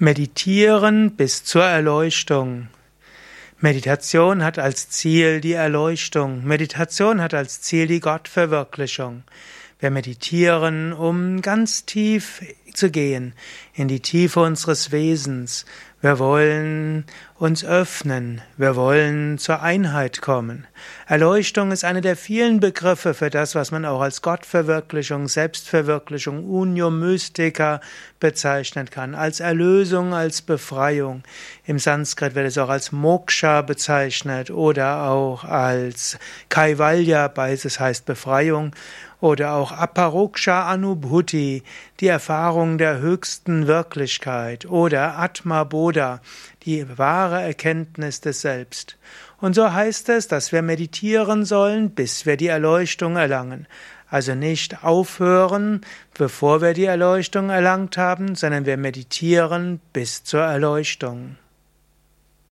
Meditieren bis zur Erleuchtung. Meditation hat als Ziel die Erleuchtung. Meditation hat als Ziel die Gottverwirklichung. Wir meditieren, um ganz tief zu gehen, in die Tiefe unseres Wesens. Wir wollen uns öffnen. Wir wollen zur Einheit kommen. Erleuchtung ist eine der vielen Begriffe für das, was man auch als Gottverwirklichung, Selbstverwirklichung, Unio Mystica bezeichnen kann. Als Erlösung, als Befreiung. Im Sanskrit wird es auch als Moksha bezeichnet oder auch als Kaivalya, beides heißt Befreiung oder auch Aparoksha Anubhuti, die Erfahrung der höchsten Wirklichkeit oder Atma Bodha, die wahre Erkenntnis des Selbst. Und so heißt es, dass wir meditieren sollen, bis wir die Erleuchtung erlangen. Also nicht aufhören, bevor wir die Erleuchtung erlangt haben, sondern wir meditieren bis zur Erleuchtung.